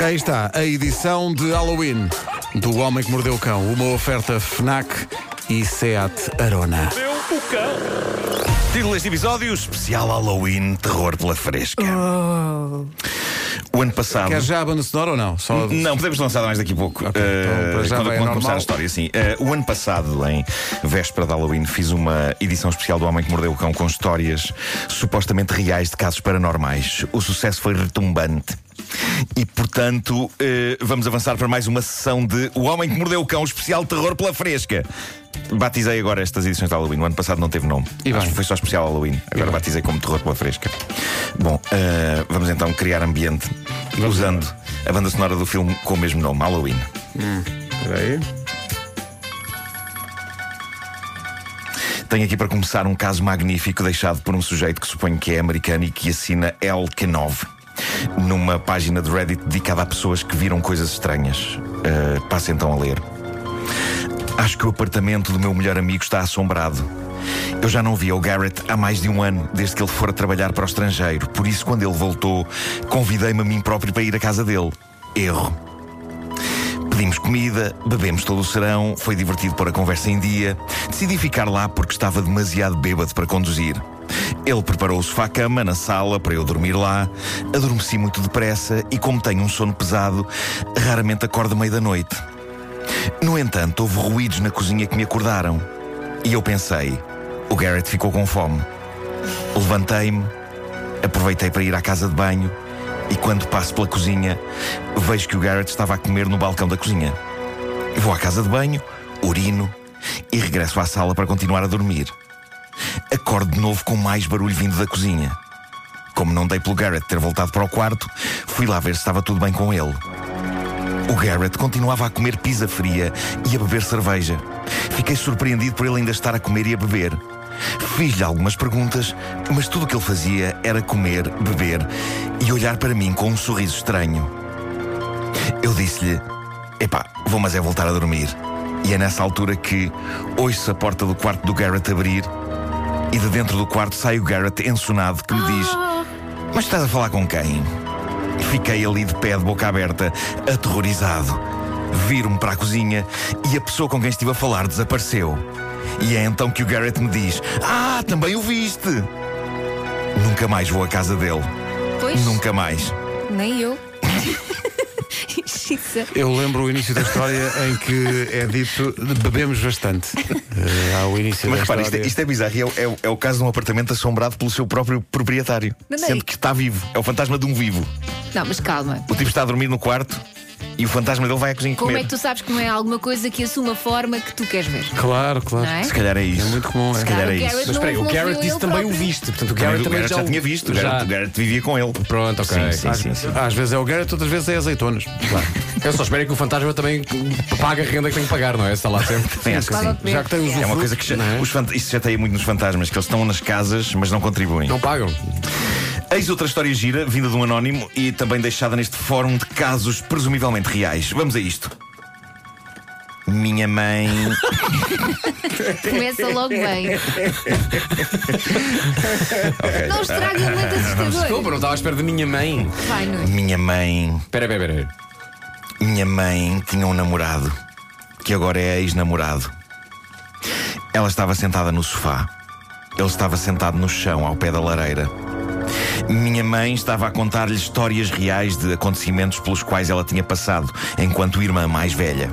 Aí está, a edição de Halloween do Homem que Mordeu o Cão. Uma oferta FNAC e SEAT Arona. Meu o cão. Título deste episódio: Especial Halloween Terror pela Fresca. O ano passado. Quer já a banda sonora ou não? Só... Não, podemos lançar mais daqui a pouco. Ok, então, para já quando começar a história, sim. Eh, o ano passado, em véspera de Halloween, fiz uma edição especial do Homem que Mordeu o Cão com histórias supostamente reais de casos paranormais. O sucesso foi retumbante. E, portanto, eh, vamos avançar para mais uma sessão de O Homem que Mordeu o Cão, especial terror pela fresca. Batizei agora estas edições de Halloween. O ano passado não teve nome. E Acho que foi só especial Halloween. Agora batizei como terror pela fresca. Bom, eh, vamos então criar ambiente usando a banda sonora do filme com o mesmo nome, Halloween. Espera aí. Tenho aqui para começar um caso magnífico deixado por um sujeito que suponho que é americano e que assina El Kenov. Numa página de Reddit dedicada a pessoas que viram coisas estranhas. Uh, passo então a ler. Acho que o apartamento do meu melhor amigo está assombrado. Eu já não via o Garrett há mais de um ano, desde que ele fora trabalhar para o estrangeiro. Por isso, quando ele voltou, convidei-me a mim próprio para ir à casa dele. Erro. Pedimos comida, bebemos todo o serão, foi divertido pôr a conversa em dia. Decidi ficar lá porque estava demasiado bêbado para conduzir. Ele preparou o sofá-cama na sala para eu dormir lá. Adormeci muito depressa e, como tenho um sono pesado, raramente acordo à meia da noite. No entanto, houve ruídos na cozinha que me acordaram. E eu pensei: o Garrett ficou com fome. Levantei-me, aproveitei para ir à casa de banho e quando passo pela cozinha, vejo que o Garrett estava a comer no balcão da cozinha. Vou à casa de banho, urino e regresso à sala para continuar a dormir. Acordo de novo com mais barulho vindo da cozinha. Como não dei pelo Garrett ter voltado para o quarto, fui lá ver se estava tudo bem com ele. O Garrett continuava a comer pizza fria e a beber cerveja. Fiquei surpreendido por ele ainda estar a comer e a beber. Fiz-lhe algumas perguntas, mas tudo o que ele fazia era comer, beber e olhar para mim com um sorriso estranho. Eu disse-lhe: Epá, vou mas é voltar a dormir. E é nessa altura que ouço a porta do quarto do Garrett abrir e de dentro do quarto sai o Garrett ensonado que me diz: Mas estás a falar com quem? Fiquei ali de pé, de boca aberta, aterrorizado. Viro-me para a cozinha e a pessoa com quem estive a falar desapareceu. E é então que o Garrett me diz: Ah, também o viste! Nunca mais vou à casa dele. Pois, Nunca mais. nem eu. Eu lembro o início da história em que é dito bebemos bastante. Eh, há o início Mas da repara, isto é, história. isto é bizarro. e É, o- é o- é o caso de um apartamento assombrado pelo seu próprio proprietário. Não, Sendo que está vivo. É o fantasma de um vivo. Não, mas calma. O tipo está a dormir no quarto e o fantasma dele vai à cozinha Como comer. é que tu sabes que não é alguma coisa que assuma a forma que tu queres ver? Claro, claro. Não é? Se calhar é isso. É muito comum, é. Se calhar é isso. Mas espera aí, o não Garrett viu disse ele também o próprio. viste. Portanto, o Também Garrett o também Garrett já tinha visto. O Já. Garrett, o Garrett vivia com ele. Pronto, ok. Sim, sim, Às, sim, sim. às vezes é o Garrett, outras vezes é azeitonas. Eu só espero é que o fantasma também pague a renda que tem que pagar, não é? Está lá sempre. Bem, acho que sim. Já que tem os É uma coisa que já, não é? os fant- isso já tem muito nos fantasmas, que eles estão nas casas, mas não contribuem. Não pagam. Eis outra história gira, vinda de um anónimo e também deixada neste fórum de casos presumivelmente reais. Vamos a isto. Minha mãe. Começa logo bem. Ok. Não estraguem muito assustador. Desculpa, não estava à espera da minha mãe. Vai, Nuno. Minha mãe. Espera, espera, espera. Minha mãe tinha um namorado, que agora é ex-namorado. Ela estava sentada no sofá. Ele estava sentado no chão, ao pé da lareira. Minha mãe estava a contar-lhe histórias reais de acontecimentos pelos quais ela tinha passado, enquanto irmã mais velha.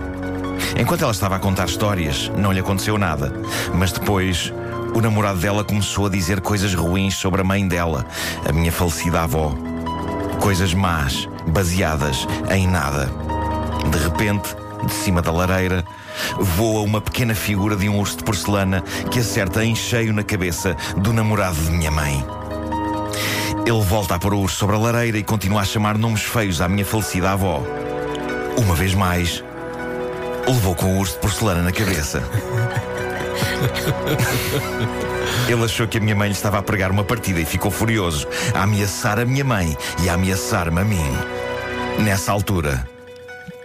Enquanto ela estava a contar histórias, não lhe aconteceu nada. Mas depois, o namorado dela começou a dizer coisas ruins sobre a mãe dela, a minha falecida avó. Coisas más, baseadas em nada. De repente, de cima da lareira, voa uma pequena figura de um urso de porcelana que acerta em cheio na cabeça do namorado de minha mãe. Ele volta a pôr o urso sobre a lareira e continua a chamar nomes feios à minha falecida avó. Uma vez mais, levou com o urso de porcelana na cabeça. Ele achou que a minha mãe lhe estava a pregar uma partida e ficou furioso, a ameaçar a minha mãe e a ameaçar-me a mim. Nessa altura,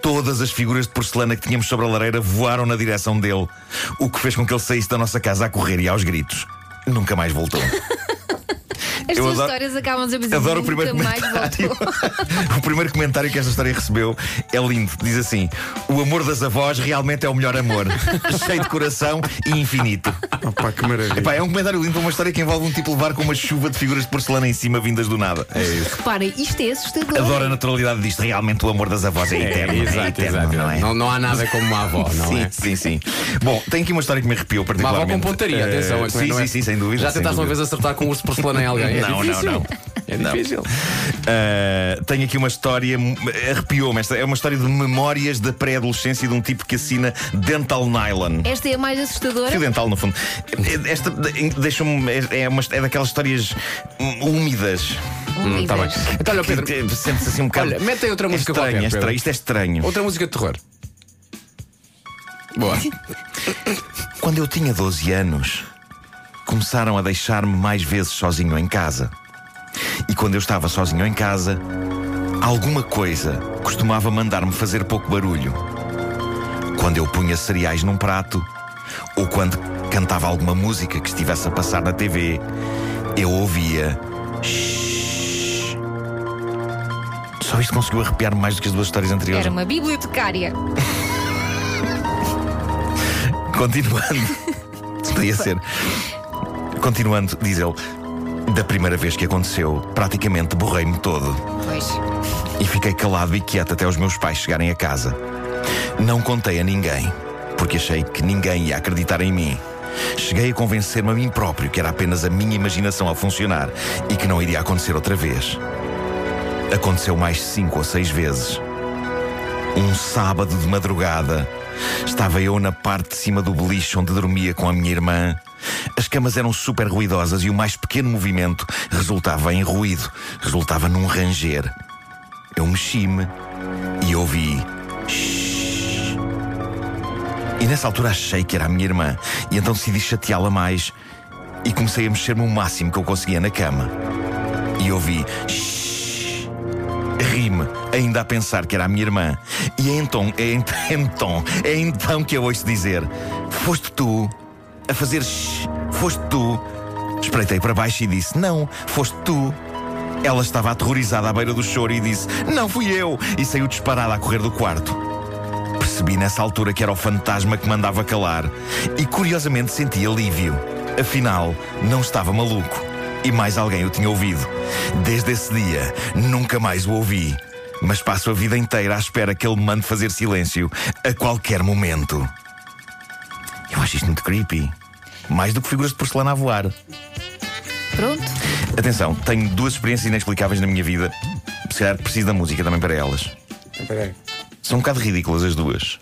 todas as figuras de porcelana que tínhamos sobre a lareira voaram na direção dele, o que fez com que ele saísse da nossa casa a correr e aos gritos. Nunca mais voltou. As Eu tuas adoro- histórias acabam a dizer Adoro o nunca primeiro mais comentário. voltou. o primeiro comentário que esta história recebeu é lindo. Diz assim: O amor das avós realmente é o melhor amor. Cheio de coração e infinito. Opa, que maravilha. Epá, é um comentário lindo para uma história que envolve um tipo levar com uma chuva de figuras de porcelana em cima vindas do nada. É isso. Reparem, isto é assustador. Adoro a naturalidade disto. Realmente o amor das avós é eterno. é Exato, eterno, exato. não é? Não, não há nada como uma avó, não sim, é? sim, sim. Bom, tem aqui uma história que me arrepiou Uma particularmente. avó com pontaria, atenção. é que sim, é- sim, sim, sem dúvida. Já tentaste uma vez acertar com um urso de porcelana em alguém? É Não, não, difícil. não. É Não. difícil. Uh, tenho aqui uma história, arrepiou-me. Esta é uma história de memórias da pré-adolescência de um tipo que assina Dental Nylon. Esta é a mais assustadora. Fio dental, no fundo. Esta deixa-me. É, é, uma- é daquelas histórias hum, úmidas. Hum, tá bem. Então, olha, Pedro, te- Sente-se assim um bocado. Olha, mete aí outra é música estranho, qualquer, é estranho. Isto é estranho. outra música de terror. Boa. Quando eu tinha 12 anos, começaram a deixar-me mais vezes sozinho em casa. E quando eu estava sozinho em casa, alguma coisa costumava mandar-me fazer pouco barulho. Quando eu punha cereais num prato, ou quando cantava alguma música que estivesse a passar na TV, eu ouvia. "Shhh". Só isto conseguiu arrepiar-me mais do que as duas histórias anteriores. Era uma bibliotecária. Continuando. Podia ser. Continuando, diz ele. Da primeira vez que aconteceu, praticamente borrei-me todo Pois. e fiquei calado e quieto até os meus pais chegarem a casa. Não contei a ninguém, porque achei que ninguém ia acreditar em mim. Cheguei a convencer-me a mim próprio que era apenas a minha imaginação a funcionar e que não iria acontecer outra vez. Aconteceu mais cinco ou seis vezes. Um sábado de madrugada, estava eu na parte de cima do beliche onde dormia com a minha irmã. As camas eram super ruidosas e o mais pequeno movimento resultava em ruído, resultava num ranger. Eu mexi-me e ouvi. "Shhh". E nessa altura achei que era a minha irmã, e então decidi chateá-la mais e comecei a mexer-me o máximo que eu conseguia na cama. E ouvi. "Shhh". Ri-me, ainda a pensar que era a minha irmã. E é então, é ent- então, é então que eu ouço dizer: Foste tu a fazer shhh, foste tu. Espreitei para baixo e disse: Não, foste tu. Ela estava aterrorizada à beira do choro e disse: Não fui eu. E saiu disparada a correr do quarto. Percebi nessa altura que era o fantasma que mandava calar e curiosamente senti alívio. Afinal, não estava maluco e mais alguém o tinha ouvido. Desde esse dia, nunca mais o ouvi. Mas passo a vida inteira à espera que ele me mande fazer silêncio a qualquer momento. Eu acho isto muito creepy. Mais do que figuras de porcelana a voar. Pronto. Atenção, tenho duas experiências inexplicáveis na minha vida. Se calhar preciso da música também para elas. São um bocado ridículas as duas.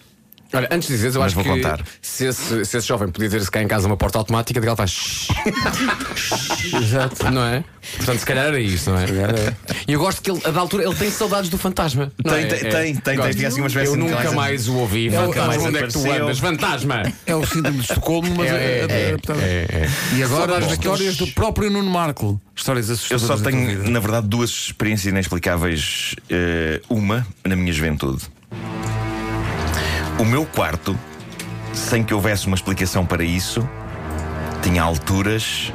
Olha, antes de dizeres, eu Mas acho vou que contar. Se, esse, se esse jovem podia ter-se cá em casa uma porta automática, de que ela faz. "Shhh". Exato. Não é? Portanto, se calhar era isto, não é? E eu gosto que ele, a da altura, ele tem saudades do fantasma. não Tem, é? tem, É- tem, tem, gosto. tem, tem assim uma espécie Eu de nunca mais o ouvi. Nunca Fantasma, mais onde é que tu apareceu. andas? Fantasma! É o síndrome de Estocolmo, mas É, é, é, é, é, adaptado. é, é. E agora Saudades as histórias do próprio Nuno Marco. Histórias Eu assustadoras. só da tua tenho, vida. na verdade, duas experiências inexplicáveis. Eh, uma na minha juventude. O meu quarto, sem que houvesse uma explicação para isso, tinha alturas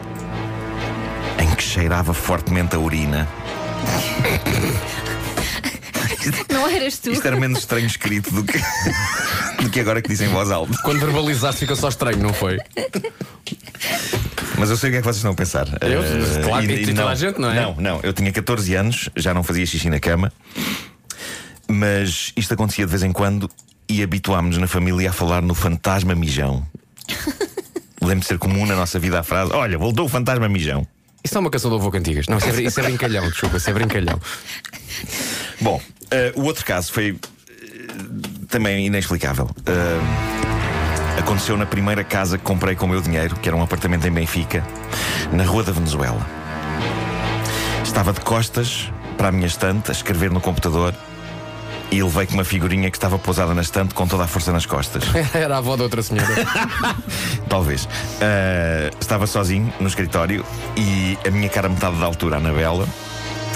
em que cheirava fortemente a urina. Não eras tu. Isto era menos estranho escrito do que, do que agora que dizem em voz alta. Quando verbalizaste fica só estranho, não foi? Mas eu sei o que é que vocês estão a pensar. Eu? Eh, Claro, e toda a gente, não é? Não, não. Eu tinha 14 anos, já não fazia xixi na cama, mas isto acontecia de vez em quando e habituámos-nos na família a falar no fantasma mijão. Lembro de ser comum na nossa vida a frase: Olha, voltou o fantasma mijão. Isso é uma canção do avô Cantigas. Não, isso é, isso é brincalhão, desculpa, isso é brincalhão. Bom, eh, o outro caso foi eh, também inexplicável. Eh, aconteceu na primeira casa que comprei com o meu dinheiro, que era um apartamento em Benfica, na Rua da Venezuela. Estava de costas para a minha estante, a escrever no computador, e levei com uma figurinha que estava pousada na estante com toda a força nas costas. Era a avó da outra senhora. Talvez. Ah, estava sozinho no escritório e a minha cara metade da altura, a Anabela,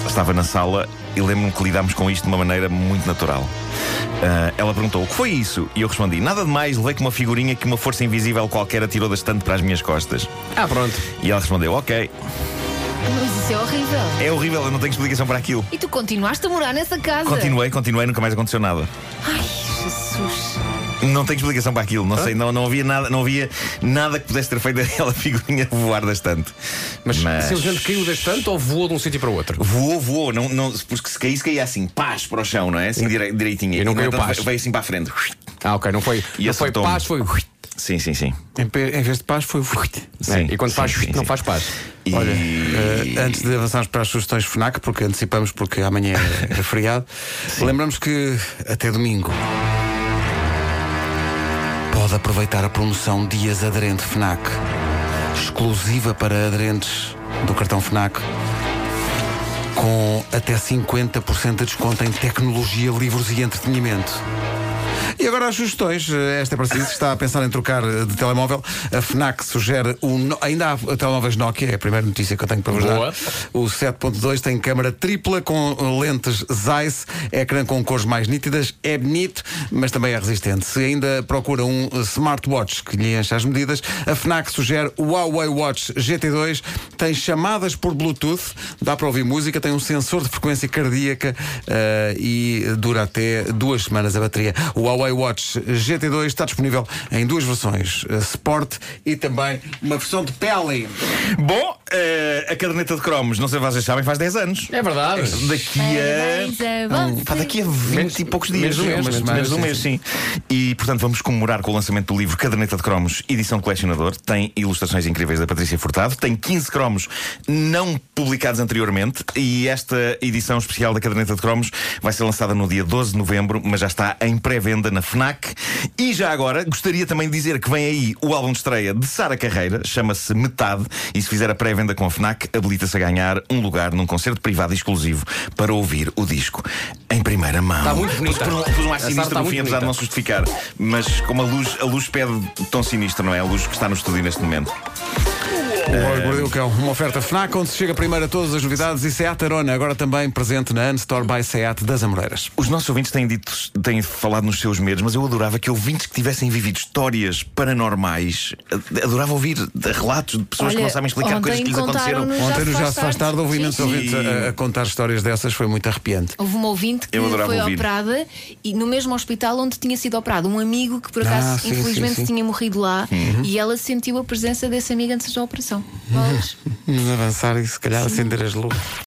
estava na sala e lembro-me que lidámos com isto de uma maneira muito natural. Ah, ela perguntou: o que foi isso? E eu respondi: nada de mais, levei com uma figurinha que uma força invisível qualquer atirou da estante para as minhas costas. Ah, pronto. E ela respondeu: ok. Mas isso é horrível. É horrível, eu não tenho explicação para aquilo. E tu continuaste a morar nessa casa. Continuei, continuei, nunca mais aconteceu nada. Ai, Jesus. Não tenho explicação para aquilo, não sei, não, não havia nada, não havia nada que pudesse ter feito aquela figurinha voar da estante. Mas, simplesmente caiu da estante ou voou de um sítio para o outro? Voou, voou, não, não, porque se caísse, caía assim, paz para o chão, não é? Assim direi- direitinho. E não no caiu paz. Veio assim para a frente. Ah, ok, não foi, E não foi acertou-me. paz, foi. Sim, sim, sim. Em, em vez de paz foi. Sim, e quando sim, faz, sim, não faz paz. E... Olha, eh, antes de avançarmos para as sugestões FNAC, porque antecipamos porque amanhã é, é feriado, lembramos que até domingo pode aproveitar a promoção Dias Aderente FNAC, exclusiva para aderentes do cartão FNAC, com até 50% de desconto em tecnologia, livros e entretenimento. E agora as sugestões. Esta é para si, se está a pensar em trocar de telemóvel. A FNAC sugere o. No- Ainda há telemóveis Nokia, é a primeira notícia que eu tenho para vos Boa. dar. O 7.2 tem câmara tripla com lentes Zeiss, ecrã com cores mais nítidas, é bonito, mas também é resistente. Se ainda procura um smartwatch que lhe enche as medidas, a FNAC sugere o Huawei Watch GT2, tem chamadas por Bluetooth, dá para ouvir música, tem um sensor de frequência cardíaca eh, e dura até duas semanas a bateria. O Huawei Watch GT2 está disponível em duas versões, eh, Sport e também uma versão de pele. Bom, eh, a caderneta de cromos, não sei se vocês sabem, faz 10 anos. É verdade. Daqui a. a você. Pá, daqui a 20 Menos- e poucos dias. menos um mês, menos um mês, um mês, sim. E portanto vamos comemorar com o lançamento do livro Caderneta de Cromos, edição colecionador. Tem ilustrações incríveis da Patrícia Furtado. Tem 15 cromos não publicados anteriormente. E esta edição especial da Caderneta de Cromos vai ser lançada no dia 12 de novembro, mas já está em pré-venda na Fnac. E já agora gostaria também de dizer que vem aí o álbum de estreia de Sara Carreira, chama-se Metade. E se fizer a pré-venda com a Fnac, habilita-se a ganhar um lugar num concerto privado exclusivo para ouvir o disco em primeira mão. Está muito bonita. Pus Pus um ar sinistro no fim, apesar de não se justificar. Mas como a luz, a luz pede tão sinistro, não é? A luz que está no estúdio neste momento. O Homem que Mordeu o Cão, uma oferta FNAC onde se chega primeiro a todas as novidades e Seat Arona, agora também presente na Unstore by Seat das Amoreiras. Os nossos ouvintes têm dito, têm falado nos seus medos, mas eu adorava que ouvintes que tivessem vivido histórias paranormais, ad- adorava ouvir relatos de pessoas que Olha, não sabem explicar coisas que lhes aconteceram. Ontem no Já se faz tarde, ouvi imensos sim. ouvintes a, a contar histórias dessas, foi muito arrepiante. Houve uma ouvinte que Eu adorava foi ouvir. operada e no mesmo hospital onde tinha sido operado. Um amigo que por Ah, acaso, sim, infelizmente, sim, sim. tinha morrido lá Uhum. e ela sentiu a presença desse amigo antes da operação. Vamos avançar e se calhar acender as luzes.